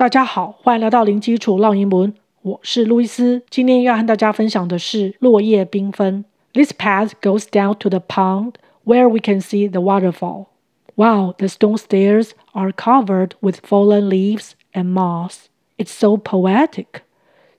大家好，欢迎来到零基础绕英文，我是路易斯。今天要和大家分享的是落叶缤纷。This path goes down to the pond where we can see the waterfall. Wow, the stone stairs are covered with fallen leaves and moss. It's so poetic,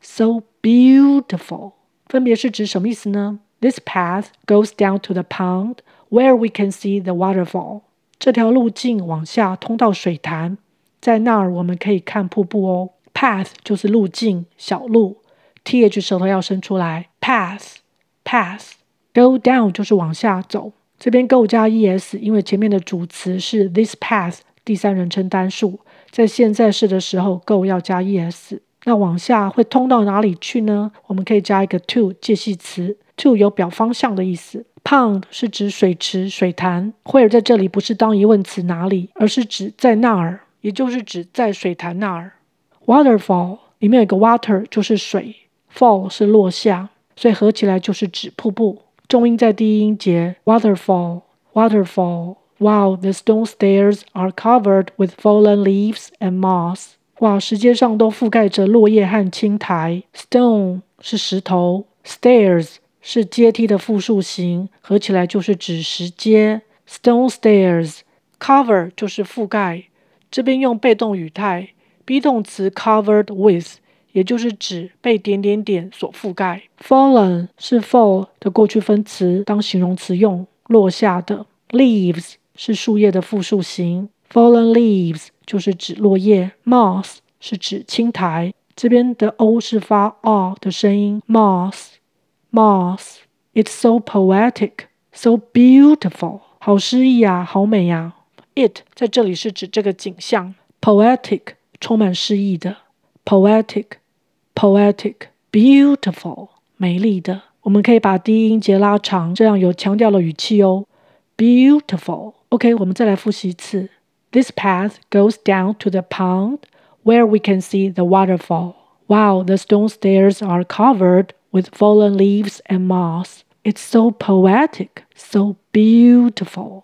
so beautiful. 分别是指什么意思呢？This path goes down to the pond where we can see the waterfall. 这条路径往下通到水潭。 在那儿我们可以看瀑布哦。Path 就是路径、小路，th 舌头要伸出来。Path，path，go down 就是往下走。这边 go 加 es，因为前面的主词是 this path，第三人称单数，在现在式的时候 go 要加 es。那往下会通到哪里去呢？我们可以加一个 to 介系词，to 有表方向的意思。Pond 是指水池、水潭，where 在这里不是当疑问词哪里，而是指在那儿。也就是指在水潭那儿，waterfall 里面有个 water 就是水，fall 是落下，所以合起来就是指瀑布。重音在第一音节，waterfall，waterfall。Wow, the stone stairs are covered with fallen leaves and moss。哇，石阶上都覆盖着落叶和青苔。Stone 是石头，stairs 是阶梯的复数形，合起来就是指石阶。Stone stairs cover 就是覆盖。这边用被动语态，be 动词 covered with，也就是指被点点点所覆盖。Fallen 是 fall 的过去分词，当形容词用，落下的。Leaves 是树叶的复数形，fallen leaves 就是指落叶。Moss 是指青苔，这边的 o 是发 r 的声音。Moss，moss。It's so poetic, so beautiful，好诗意啊，好美呀。It 在这里是指这个景象，poetic 充满诗意的，poetic，poetic，beautiful 美丽的。我们可以把第一音节拉长，这样有强调的语气哦。Beautiful。OK，我们再来复习一次。This path goes down to the pond where we can see the waterfall. Wow, the stone stairs are covered with fallen leaves and moss. It's so poetic, so beautiful.